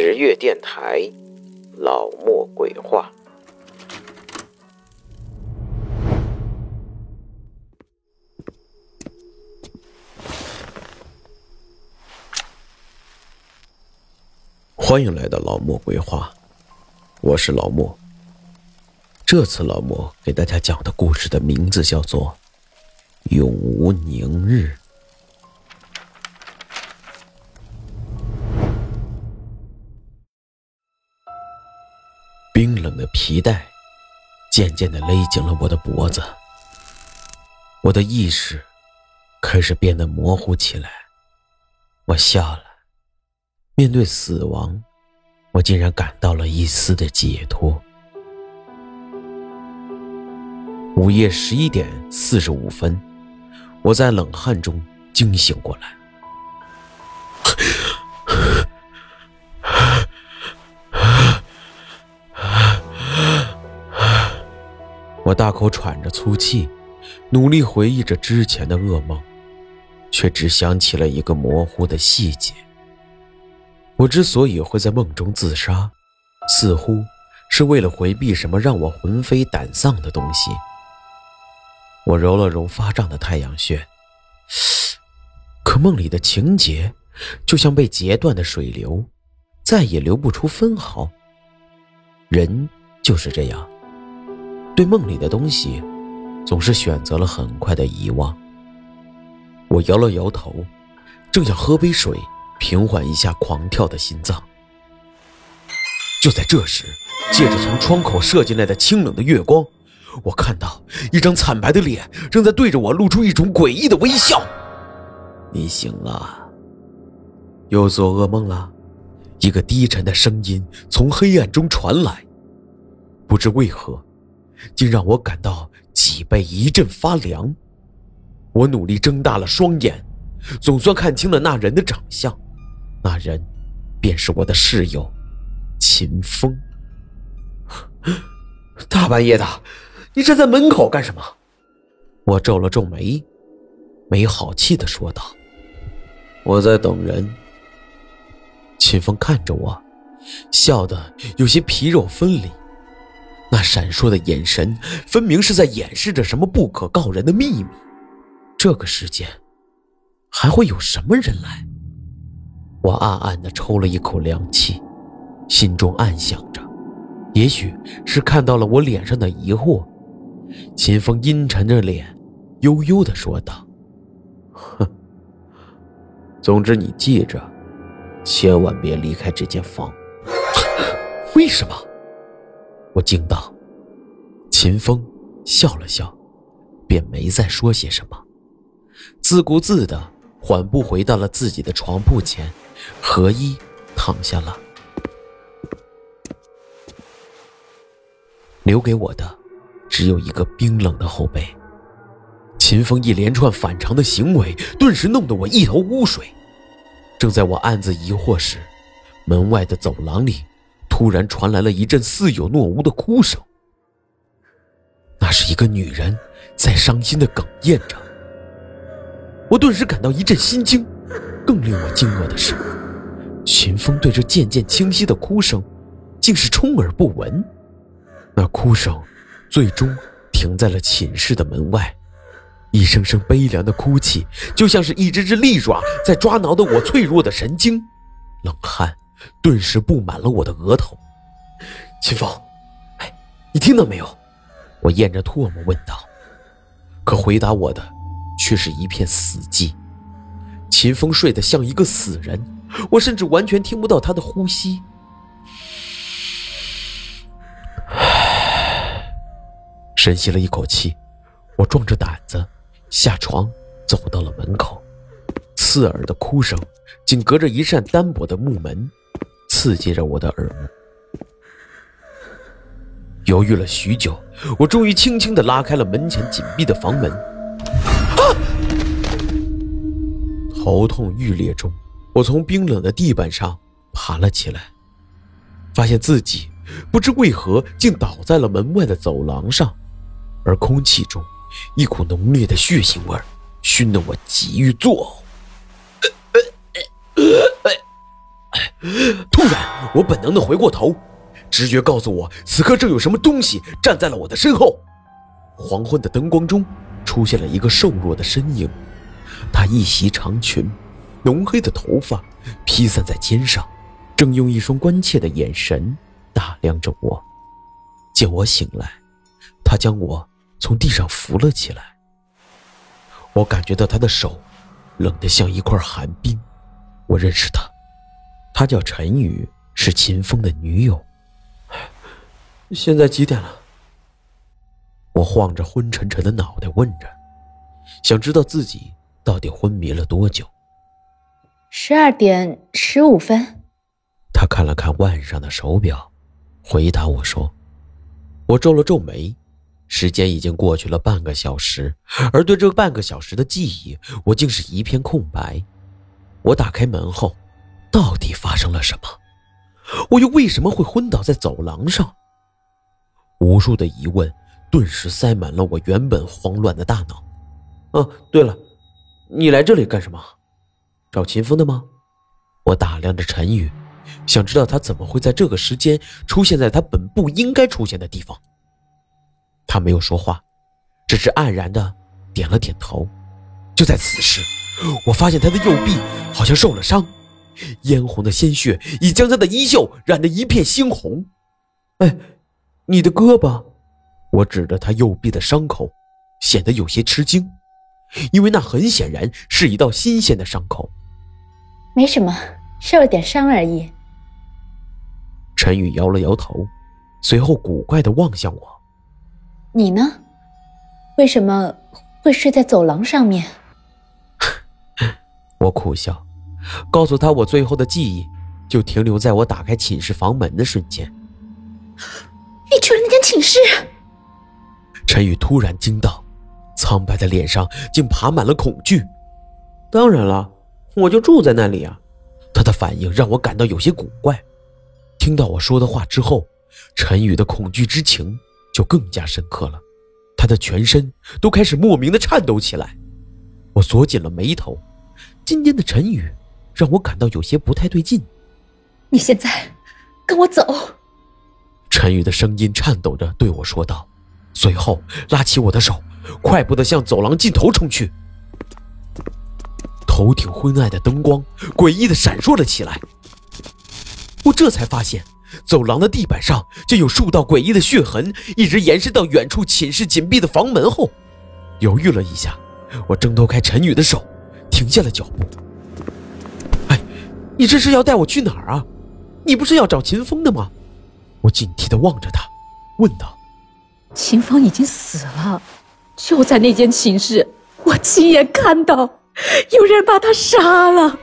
十月电台，老莫鬼话。欢迎来到老莫鬼话，我是老莫。这次老莫给大家讲的故事的名字叫做《永无宁日》。冰冷的皮带渐渐的勒紧了我的脖子，我的意识开始变得模糊起来。我笑了，面对死亡，我竟然感到了一丝的解脱。午夜十一点四十五分，我在冷汗中惊醒过来。我大口喘着粗气，努力回忆着之前的噩梦，却只想起了一个模糊的细节。我之所以会在梦中自杀，似乎是为了回避什么让我魂飞胆丧的东西。我揉了揉发胀的太阳穴，可梦里的情节就像被截断的水流，再也流不出分毫。人就是这样。对梦里的东西，总是选择了很快的遗忘。我摇了摇头，正想喝杯水平缓一下狂跳的心脏。就在这时，借着从窗口射进来的清冷的月光，我看到一张惨白的脸正在对着我露出一种诡异的微笑。你醒了，又做噩梦了？一个低沉的声音从黑暗中传来，不知为何。竟让我感到脊背一阵发凉。我努力睁大了双眼，总算看清了那人的长相。那人，便是我的室友，秦风。大半夜的，你站在门口干什么？我皱了皱眉，没好气的说道：“我在等人。”秦风看着我，笑得有些皮肉分离。那闪烁的眼神，分明是在掩饰着什么不可告人的秘密。这个时间，还会有什么人来？我暗暗的抽了一口凉气，心中暗想着，也许是看到了我脸上的疑惑。秦风阴沉着脸，悠悠的说道：“哼，总之你记着，千万别离开这间房。为什么？”我惊道：“秦风笑了笑，便没再说些什么，自顾自的缓步回到了自己的床铺前，合衣躺下了。留给我的，只有一个冰冷的后背。秦风一连串反常的行为，顿时弄得我一头雾水。正在我暗自疑惑时，门外的走廊里。”突然传来了一阵似有若无的哭声，那是一个女人在伤心的哽咽着。我顿时感到一阵心惊，更令我惊愕的是，秦风对这渐渐清晰的哭声，竟是充耳不闻。那哭声最终停在了寝室的门外，一声声悲凉的哭泣，就像是一只只利爪在抓挠的我脆弱的神经，冷汗。顿时布满了我的额头，秦风，哎，你听到没有？我咽着唾沫问道。可回答我的，却是一片死寂。秦风睡得像一个死人，我甚至完全听不到他的呼吸。深吸了一口气，我壮着胆子下床，走到了门口。刺耳的哭声，仅隔着一扇单薄的木门。刺激着我的耳目，犹豫了许久，我终于轻轻的拉开了门前紧闭的房门。啊！头痛欲裂中，我从冰冷的地板上爬了起来，发现自己不知为何竟倒在了门外的走廊上，而空气中一股浓烈的血腥味熏得我急欲作呕。突然，我本能的回过头，直觉告诉我，此刻正有什么东西站在了我的身后。黄昏的灯光中，出现了一个瘦弱的身影，他一袭长裙，浓黑的头发披散在肩上，正用一双关切的眼神打量着我。见我醒来，他将我从地上扶了起来。我感觉到他的手冷得像一块寒冰。我认识他。他叫陈宇，是秦风的女友。现在几点了？我晃着昏沉沉的脑袋问着，想知道自己到底昏迷了多久。十二点十五分。他看了看腕上的手表，回答我说：“我皱了皱眉，时间已经过去了半个小时，而对这半个小时的记忆，我竟是一片空白。”我打开门后。到底发生了什么？我又为什么会昏倒在走廊上？无数的疑问顿时塞满了我原本慌乱的大脑。哦，对了，你来这里干什么？找秦风的吗？我打量着陈宇，想知道他怎么会在这个时间出现在他本不应该出现的地方。他没有说话，只是黯然的点了点头。就在此时，我发现他的右臂好像受了伤。嫣红的鲜血已将他的衣袖染得一片猩红。哎，你的胳膊！我指着他右臂的伤口，显得有些吃惊，因为那很显然是一道新鲜的伤口。没什么，受了点伤而已。陈宇摇了摇头，随后古怪的望向我：“你呢？为什么会睡在走廊上面？” 我苦笑。告诉他，我最后的记忆就停留在我打开寝室房门的瞬间。你去了那间寝室？陈宇突然惊到，苍白的脸上竟爬满了恐惧。当然了，我就住在那里啊。他的反应让我感到有些古怪。听到我说的话之后，陈宇的恐惧之情就更加深刻了，他的全身都开始莫名的颤抖起来。我锁紧了眉头，今天的陈宇。让我感到有些不太对劲。你现在跟我走。陈宇的声音颤抖着对我说道，随后拉起我的手，快步的向走廊尽头冲去。头顶昏暗的灯光诡异的闪烁了起来。我这才发现，走廊的地板上竟有数道诡异的血痕，一直延伸到远处寝室紧闭的房门后。犹豫了一下，我挣脱开陈宇的手，停下了脚步。你这是要带我去哪儿啊？你不是要找秦风的吗？我警惕的望着他，问道：“秦风已经死了，就在那间寝室，我亲眼看到有人把他杀了。”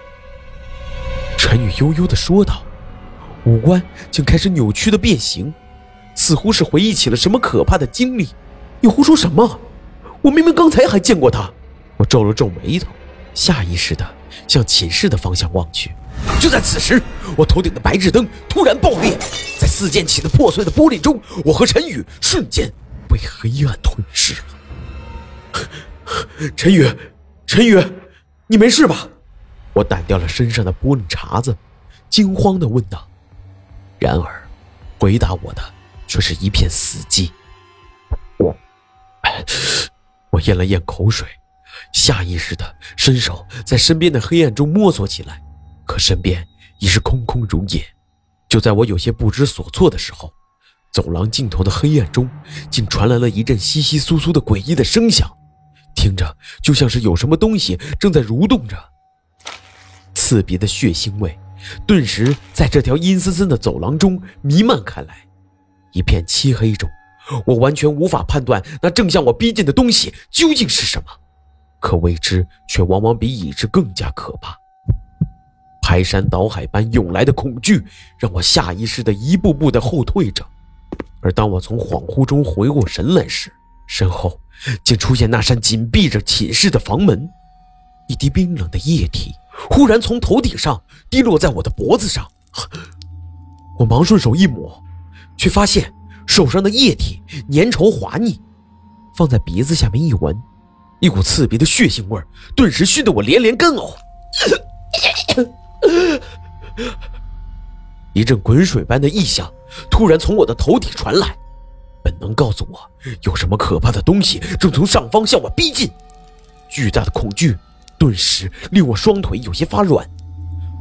陈宇悠悠的说道，五官竟开始扭曲的变形，似乎是回忆起了什么可怕的经历。你胡说什么？我明明刚才还见过他。我皱了皱眉头，下意识的向寝室的方向望去。就在此时，我头顶的白炽灯突然爆裂，在四溅起的破碎的玻璃中，我和陈宇瞬间被黑暗吞噬了。陈宇，陈宇，你没事吧？我掸掉了身上的玻璃碴子，惊慌的问道。然而，回答我的却是一片死寂。我，我咽了咽口水，下意识的伸手在身边的黑暗中摸索起来。可身边已是空空如也。就在我有些不知所措的时候，走廊尽头的黑暗中竟传来了一阵窸窸窣窣的诡异的声响，听着就像是有什么东西正在蠕动着。刺鼻的血腥味顿时在这条阴森森的走廊中弥漫开来。一片漆黑中，我完全无法判断那正向我逼近的东西究竟是什么。可未知却往往比已知更加可怕。排山倒海般涌来的恐惧，让我下意识的一步步的后退着。而当我从恍惚中回过神来时，身后竟出现那扇紧闭着寝室的房门。一滴冰冷的液体忽然从头顶上滴落在我的脖子上，我忙顺手一抹，却发现手上的液体粘稠滑腻。放在鼻子下面一闻，一股刺鼻的血腥味顿时熏得我连连干呕。一阵滚水般的异响突然从我的头顶传来，本能告诉我有什么可怕的东西正从上方向我逼近。巨大的恐惧顿时令我双腿有些发软，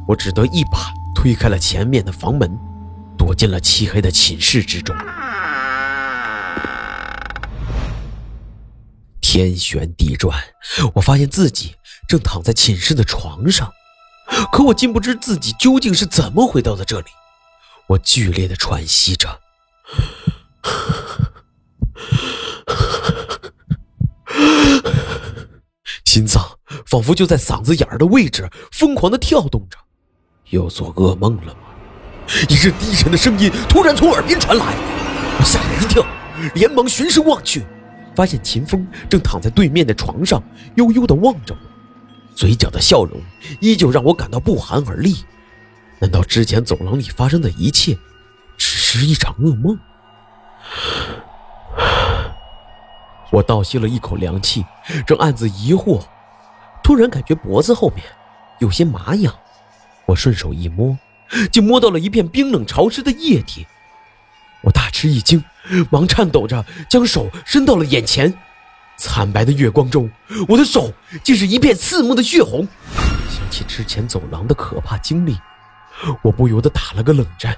我只得一把推开了前面的房门，躲进了漆黑的寝室之中。天旋地转，我发现自己正躺在寝室的床上，可我竟不知自己究竟是怎么回到了这里。我剧烈的喘息着，心脏仿佛就在嗓子眼儿的位置疯狂的跳动着。又做噩梦了吗？一阵低沉的声音突然从耳边传来，我吓了一跳，连忙循声望去，发现秦风正躺在对面的床上，悠悠的望着我，嘴角的笑容依旧让我感到不寒而栗。难道之前走廊里发生的一切，只是一场噩梦？我倒吸了一口凉气，正暗自疑惑，突然感觉脖子后面有些麻痒。我顺手一摸，竟摸到了一片冰冷潮湿的液体。我大吃一惊，忙颤抖着将手伸到了眼前。惨白的月光中，我的手竟是一片刺目的血红。想起之前走廊的可怕经历。我不由得打了个冷战，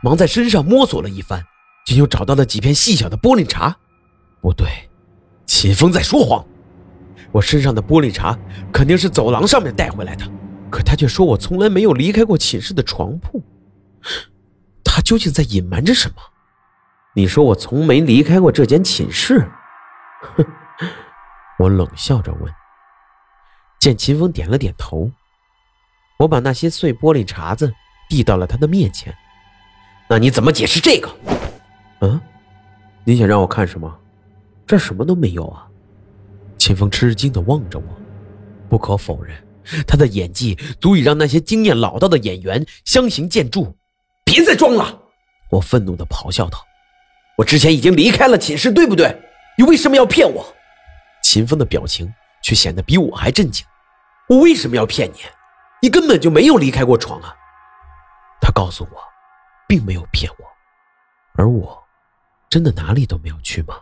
忙在身上摸索了一番，竟又找到了几片细小的玻璃碴。不对，秦风在说谎。我身上的玻璃碴肯定是走廊上面带回来的，可他却说我从来没有离开过寝室的床铺。他究竟在隐瞒着什么？你说我从没离开过这间寝室？哼！我冷笑着问。见秦风点了点头。我把那些碎玻璃碴子递到了他的面前，那你怎么解释这个？嗯，你想让我看什么？这什么都没有啊！秦风吃惊的望着我。不可否认，他的演技足以让那些经验老道的演员相形见绌。别再装了！我愤怒的咆哮道：“我之前已经离开了寝室，对不对？你为什么要骗我？”秦风的表情却显得比我还震惊。我为什么要骗你？你根本就没有离开过床啊！他告诉我，并没有骗我，而我，真的哪里都没有去吗？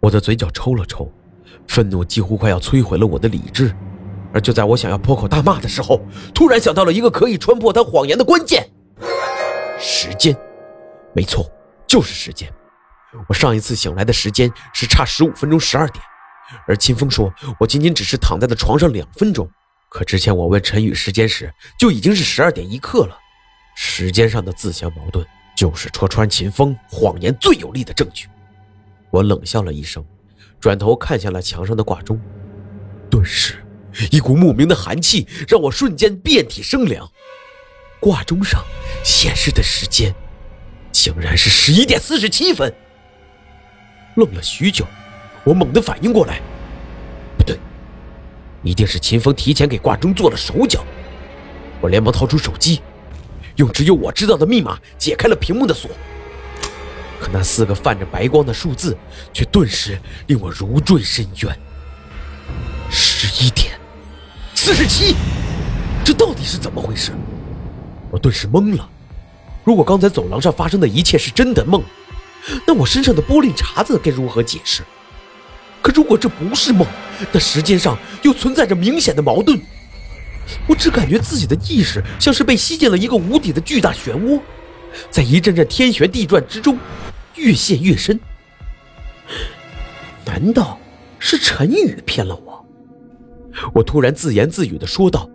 我的嘴角抽了抽，愤怒几乎快要摧毁了我的理智。而就在我想要破口大骂的时候，突然想到了一个可以穿破他谎言的关键：时间。没错，就是时间。我上一次醒来的时间是差十五分钟，十二点，而秦风说我仅仅只是躺在了床上两分钟。可之前我问陈宇时间时，就已经是十二点一刻了。时间上的自相矛盾，就是戳穿秦风谎言最有力的证据。我冷笑了一声，转头看向了墙上的挂钟，顿时，一股莫名的寒气让我瞬间遍体生凉。挂钟上显示的时间，竟然是十一点四十七分。愣了许久，我猛地反应过来。不对一定是秦风提前给挂钟做了手脚，我连忙掏出手机，用只有我知道的密码解开了屏幕的锁。可那四个泛着白光的数字，却顿时令我如坠深渊。十一点四十七，这到底是怎么回事？我顿时懵了。如果刚才走廊上发生的一切是真的梦，那我身上的玻璃碴子该如何解释？可如果这不是梦，那时间上又存在着明显的矛盾。我只感觉自己的意识像是被吸进了一个无底的巨大漩涡，在一阵阵天旋地转之中，越陷越深。难道是陈宇骗了我？我突然自言自语的说道：“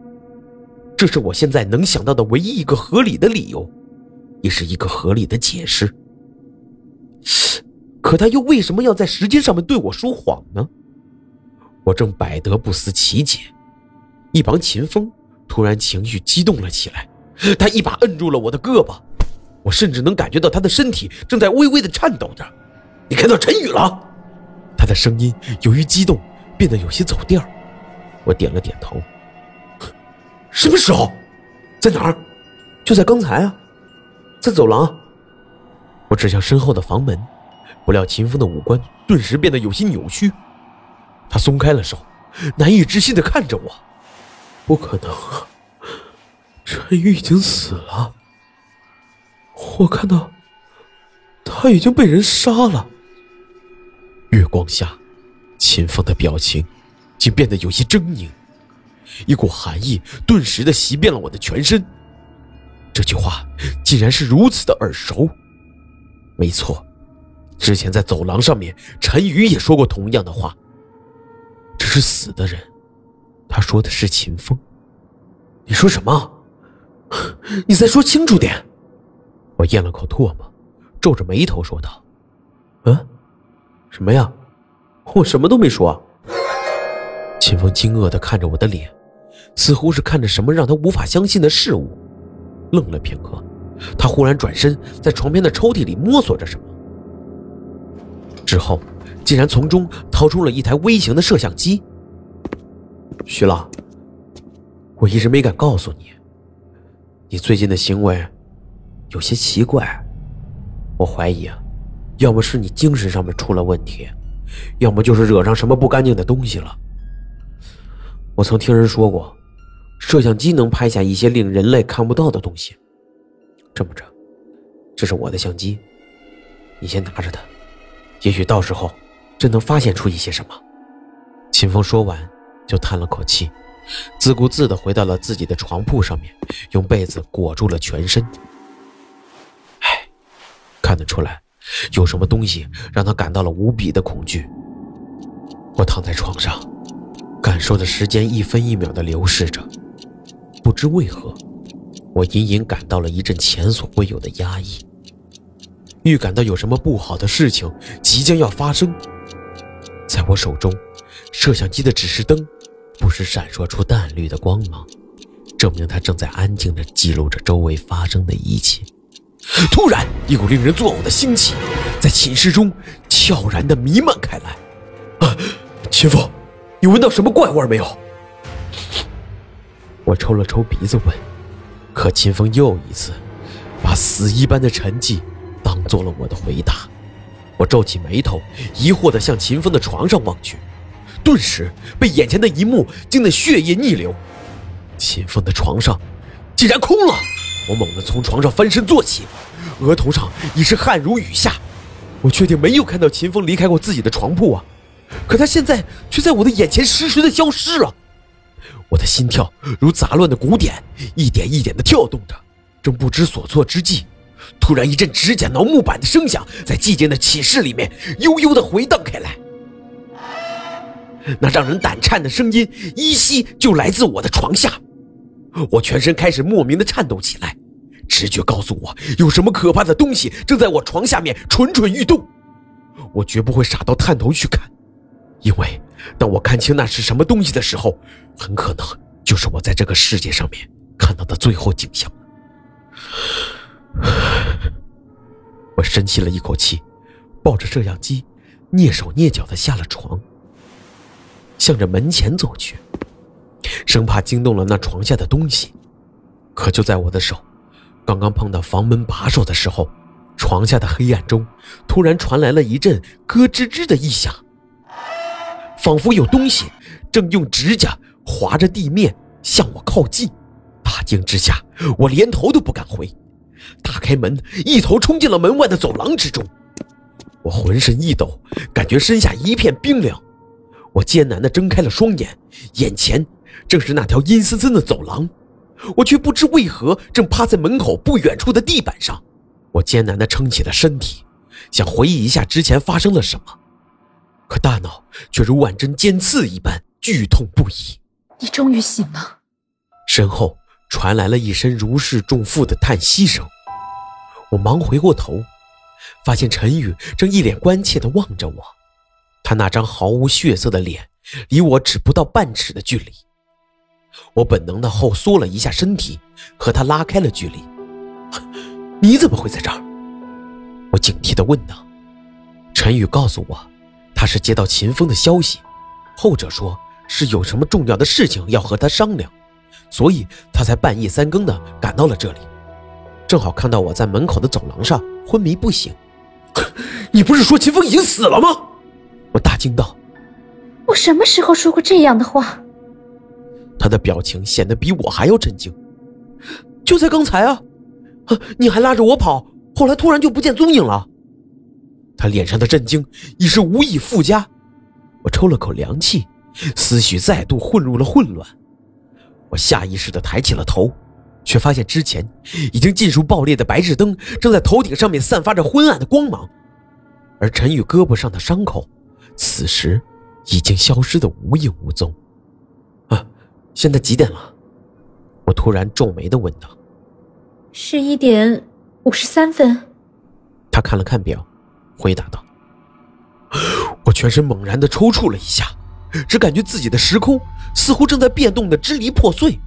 这是我现在能想到的唯一一个合理的理由，也是一个合理的解释。”可他又为什么要在时间上面对我说谎呢？我正百得不思其解，一旁秦风突然情绪激动了起来，他一把摁住了我的胳膊，我甚至能感觉到他的身体正在微微的颤抖着。你看到陈宇了？他的声音由于激动变得有些走调。我点了点头。什么时候？在哪儿？就在刚才啊，在走廊。我指向身后的房门。不料秦风的五官顿时变得有些扭曲，他松开了手，难以置信的看着我：“不可能啊，陈宇已经死了。”我看到他已经被人杀了。月光下，秦风的表情竟变得有些狰狞，一股寒意顿时的袭遍了我的全身。这句话竟然是如此的耳熟。没错，之前在走廊上面，陈宇也说过同样的话。这是死的人，他说的是秦风。你说什么？你再说清楚点。我咽了口唾沫，皱着眉头说道：“嗯，什么呀？我什么都没说。”秦风惊愕的看着我的脸，似乎是看着什么让他无法相信的事物，愣了片刻，他忽然转身在床边的抽屉里摸索着什么，之后竟然从中掏出了一台微型的摄像机。徐浪，我一直没敢告诉你，你最近的行为。有些奇怪，我怀疑啊，要么是你精神上面出了问题，要么就是惹上什么不干净的东西了。我曾听人说过，摄像机能拍下一些令人类看不到的东西。这么着，这是我的相机，你先拿着它，也许到时候真能发现出一些什么。秦风说完，就叹了口气，自顾自地回到了自己的床铺上面，用被子裹住了全身。看得出来，有什么东西让他感到了无比的恐惧。我躺在床上，感受着时间一分一秒的流逝着。不知为何，我隐隐感到了一阵前所未有的压抑，预感到有什么不好的事情即将要发生。在我手中，摄像机的指示灯不时闪烁出淡绿的光芒，证明它正在安静地记录着周围发生的一切。突然，一股令人作呕的腥气在寝室中悄然地弥漫开来。啊，秦风，你闻到什么怪味没有？我抽了抽鼻子问。可秦风又一次把死一般的沉寂当做了我的回答。我皱起眉头，疑惑地向秦风的床上望去，顿时被眼前的一幕惊得血液逆流。秦风的床上竟然空了。我猛地从床上翻身坐起，额头上已是汗如雨下。我确定没有看到秦风离开过自己的床铺啊，可他现在却在我的眼前实时的消失了。我的心跳如杂乱的鼓点，一点一点的跳动着。正不知所措之际，突然一阵指甲挠木板的声响在寂静的寝室里面悠悠的回荡开来。那让人胆颤的声音依稀就来自我的床下。我全身开始莫名的颤抖起来，直觉告诉我有什么可怕的东西正在我床下面蠢蠢欲动。我绝不会傻到探头去看，因为当我看清那是什么东西的时候，很可能就是我在这个世界上面看到的最后景象。我深吸了一口气，抱着摄像机，蹑手蹑脚的下了床，向着门前走去。生怕惊动了那床下的东西，可就在我的手刚刚碰到房门把手的时候，床下的黑暗中突然传来了一阵咯吱吱的异响，仿佛有东西正用指甲划着地面向我靠近。大惊之下，我连头都不敢回，打开门，一头冲进了门外的走廊之中。我浑身一抖，感觉身下一片冰凉。我艰难地睁开了双眼，眼前。正是那条阴森森的走廊，我却不知为何正趴在门口不远处的地板上。我艰难地撑起了身体，想回忆一下之前发生了什么，可大脑却如万针尖刺一般剧痛不已。你终于醒了。身后传来了一声如释重负的叹息声，我忙回过头，发现陈宇正一脸关切地望着我，他那张毫无血色的脸离我只不到半尺的距离。我本能的后缩了一下身体，和他拉开了距离。你怎么会在这儿？我警惕的问道。陈宇告诉我，他是接到秦风的消息，后者说是有什么重要的事情要和他商量，所以他才半夜三更的赶到了这里，正好看到我在门口的走廊上昏迷不醒。你不是说秦风已经死了吗？我大惊道。我什么时候说过这样的话？他的表情显得比我还要震惊。就在刚才啊，你还拉着我跑，后来突然就不见踪影了。他脸上的震惊已是无以复加。我抽了口凉气，思绪再度混入了混乱。我下意识地抬起了头，却发现之前已经尽数爆裂的白炽灯正在头顶上面散发着昏暗的光芒，而陈宇胳膊上的伤口，此时已经消失的无影无踪。啊，现在几点了？我突然皱眉地问道。十一点五十三分。他看了看表，回答道。我全身猛然的抽搐了一下，只感觉自己的时空似乎正在变动的支离破碎。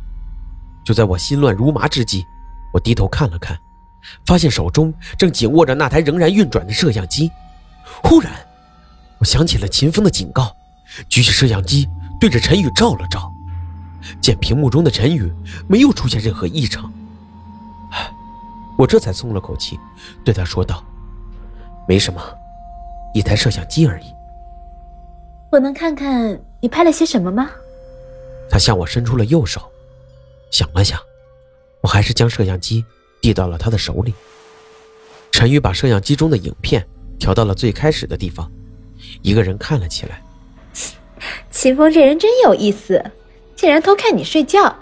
就在我心乱如麻之际，我低头看了看，发现手中正紧握着那台仍然运转的摄像机。忽然，我想起了秦风的警告，举起摄像机对着陈宇照了照，见屏幕中的陈宇没有出现任何异常，我这才松了口气，对他说道：“没什么。”一台摄像机而已。我能看看你拍了些什么吗？他向我伸出了右手，想了想，我还是将摄像机递到了他的手里。陈宇把摄像机中的影片调到了最开始的地方，一个人看了起来。秦风这人真有意思，竟然偷看你睡觉。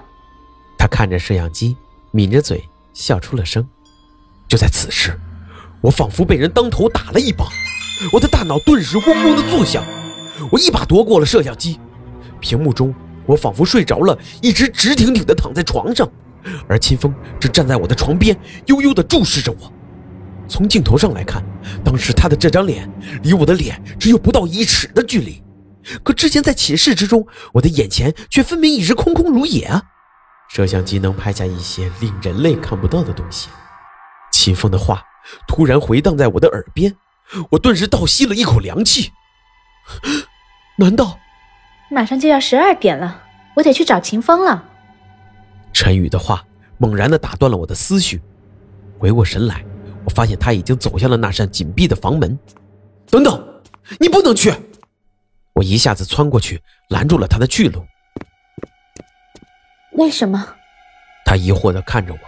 他看着摄像机，抿着嘴笑出了声。就在此时，我仿佛被人当头打了一棒。我的大脑顿时嗡嗡的作响，我一把夺过了摄像机。屏幕中，我仿佛睡着了，一直直挺挺的躺在床上，而秦风正站在我的床边，悠悠的注视着我。从镜头上来看，当时他的这张脸离我的脸只有不到一尺的距离，可之前在寝室之中，我的眼前却分明一直空空如也啊！摄像机能拍下一些令人类看不到的东西。秦风的话突然回荡在我的耳边。我顿时倒吸了一口凉气。难道马上就要十二点了？我得去找秦风了。陈宇的话猛然的打断了我的思绪。回过神来，我发现他已经走向了那扇紧闭的房门。等等，你不能去！我一下子窜过去，拦住了他的去路。为什么？他疑惑的看着我。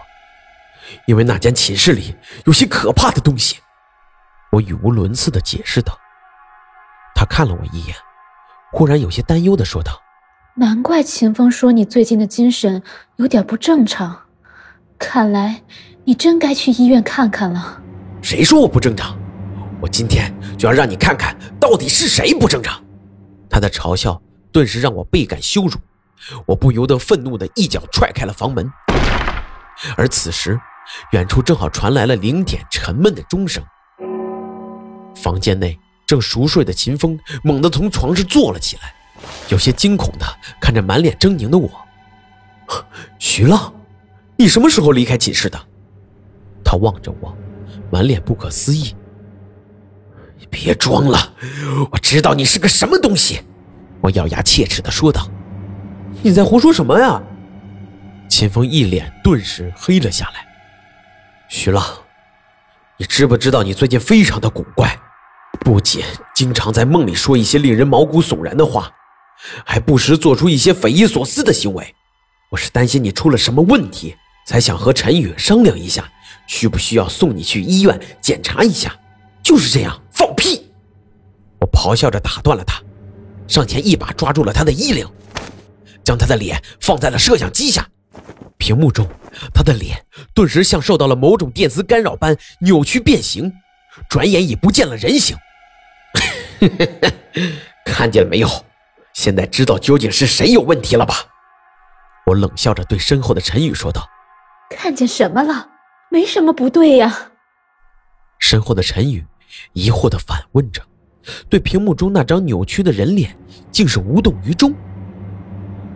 因为那间寝室里有些可怕的东西。我语无伦次的解释道。他看了我一眼，忽然有些担忧的说道：“难怪秦风说你最近的精神有点不正常，看来你真该去医院看看了。”谁说我不正常？我今天就要让你看看到底是谁不正常！他的嘲笑顿时让我倍感羞辱，我不由得愤怒的一脚踹开了房门。而此时，远处正好传来了零点沉闷的钟声。房间内正熟睡的秦风猛地从床上坐了起来，有些惊恐的看着满脸狰狞的我。徐浪，你什么时候离开寝室的？他望着我，满脸不可思议。别装了，我知道你是个什么东西！我咬牙切齿的说道。你在胡说什么呀？秦风一脸顿时黑了下来。徐浪，你知不知道你最近非常的古怪？不仅经常在梦里说一些令人毛骨悚然的话，还不时做出一些匪夷所思的行为。我是担心你出了什么问题，才想和陈宇商量一下，需不需要送你去医院检查一下。就是这样，放屁！我咆哮着打断了他，上前一把抓住了他的衣领，将他的脸放在了摄像机下。屏幕中，他的脸顿时像受到了某种电磁干扰般扭曲变形，转眼已不见了人形。看见了没有？现在知道究竟是谁有问题了吧？我冷笑着对身后的陈宇说道：“看见什么了？没什么不对呀。”身后的陈宇疑惑的反问着，对屏幕中那张扭曲的人脸竟是无动于衷。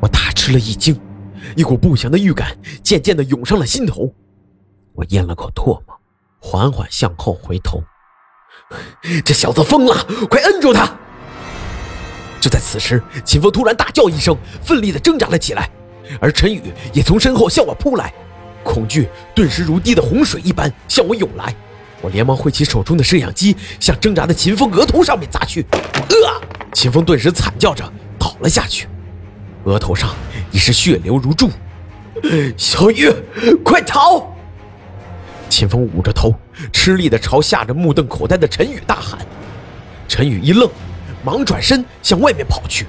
我大吃了一惊，一股不祥的预感渐渐的涌上了心头。我咽了口唾沫，缓缓向后回头。这小子疯了！快摁住他！就在此时，秦风突然大叫一声，奋力的挣扎了起来，而陈宇也从身后向我扑来，恐惧顿时如滴的洪水一般向我涌来。我连忙挥起手中的摄像机，向挣扎的秦风额头上面砸去。呃！秦风顿时惨叫着倒了下去，额头上已是血流如注。小雨，快逃！秦风捂着头，吃力地朝吓着目瞪口呆的陈宇大喊。陈宇一愣，忙转身向外面跑去。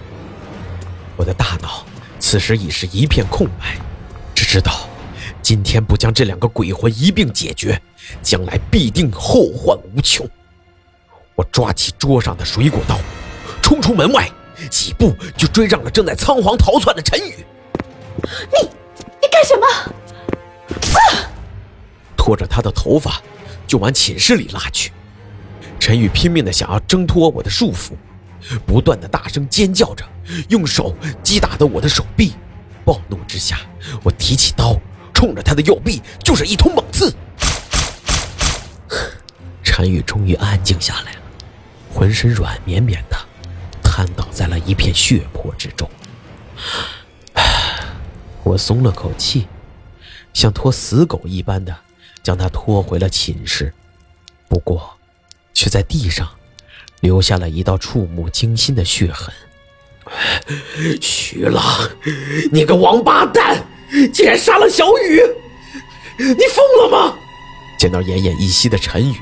我的大脑此时已是一片空白，只知道今天不将这两个鬼魂一并解决，将来必定后患无穷。我抓起桌上的水果刀，冲出门外，几步就追上了正在仓皇逃窜的陈宇。你，你干什么？啊！拖着他的头发就往寝室里拉去。陈宇拼命的想要挣脱我的束缚，不断的大声尖叫着，用手击打的我的手臂。暴怒之下，我提起刀，冲着他的右臂就是一通猛刺。陈宇终于安静下来了。浑身软绵绵的，瘫倒在了一片血泊之中。我松了口气，像拖死狗一般的将他拖回了寝室，不过，却在地上留下了一道触目惊心的血痕。徐浪，你个王八蛋，竟然杀了小雨！你疯了吗？见到奄奄一息的陈宇。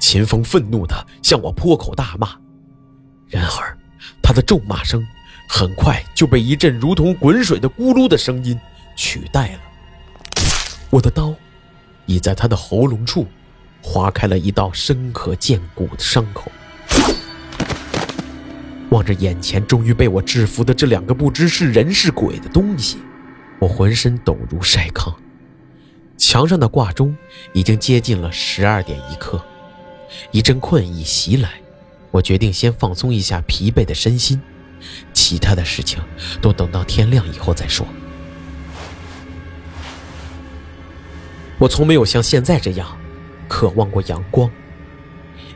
秦风愤怒地向我破口大骂，然而他的咒骂声很快就被一阵如同滚水的咕噜的声音取代了。我的刀已在他的喉咙处划开了一道深可见骨的伤口。望着眼前终于被我制服的这两个不知是人是鬼的东西，我浑身抖如筛糠。墙上的挂钟已经接近了十二点一刻。一阵困意袭来，我决定先放松一下疲惫的身心，其他的事情都等到天亮以后再说。我从没有像现在这样渴望过阳光，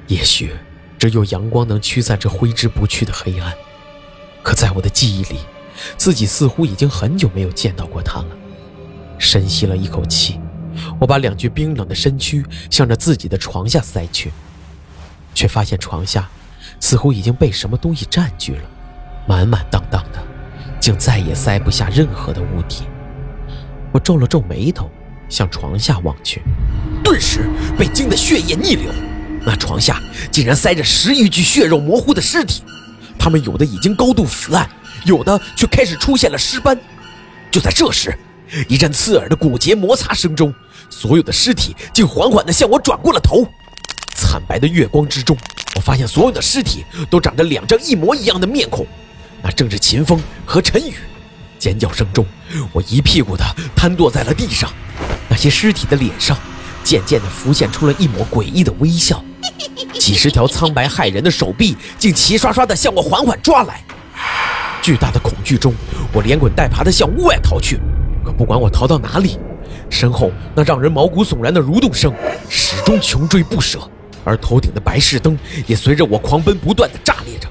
也许只有阳光能驱散这挥之不去的黑暗。可在我的记忆里，自己似乎已经很久没有见到过它了。深吸了一口气。我把两具冰冷的身躯向着自己的床下塞去，却发现床下似乎已经被什么东西占据了，满满当当的，竟再也塞不下任何的物体。我皱了皱眉头，向床下望去，顿时被惊得血液逆流。那床下竟然塞着十余具血肉模糊的尸体，他们有的已经高度腐烂，有的却开始出现了尸斑。就在这时，一阵刺耳的骨节摩擦声中，所有的尸体竟缓缓地向我转过了头。惨白的月光之中，我发现所有的尸体都长着两张一模一样的面孔，那正是秦风和陈宇。尖叫声中，我一屁股的瘫坐在了地上。那些尸体的脸上，渐渐地浮现出了一抹诡异的微笑。几十条苍白骇人的手臂竟齐刷刷地向我缓缓抓来。巨大的恐惧中，我连滚带爬地向屋外逃去。可不管我逃到哪里，身后那让人毛骨悚然的蠕动声始终穷追不舍，而头顶的白炽灯也随着我狂奔不断地炸裂着。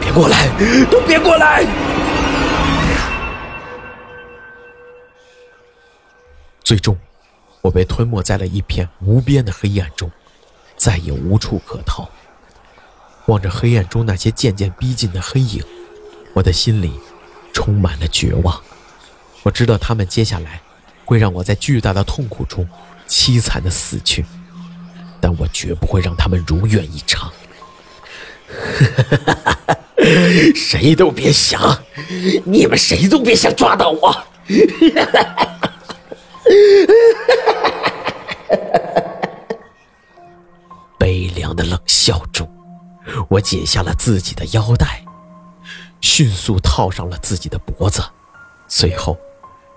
别过来，都别过来！最终，我被吞没在了一片无边的黑暗中，再也无处可逃。望着黑暗中那些渐渐逼近的黑影，我的心里……充满了绝望，我知道他们接下来会让我在巨大的痛苦中凄惨的死去，但我绝不会让他们如愿以偿。谁都别想，你们谁都别想抓到我！悲凉的冷笑中，我解下了自己的腰带。迅速套上了自己的脖子，随后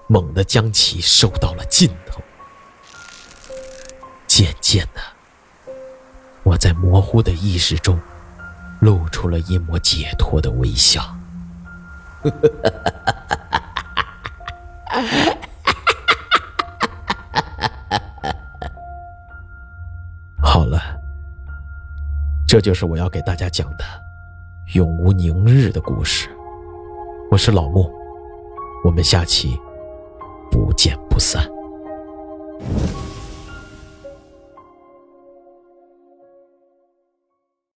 猛地将其收到了尽头。渐渐的，我在模糊的意识中露出了一抹解脱的微笑。好了。这就是我要给大家讲的永无宁日的故事。我是老木。我们下期不见不散。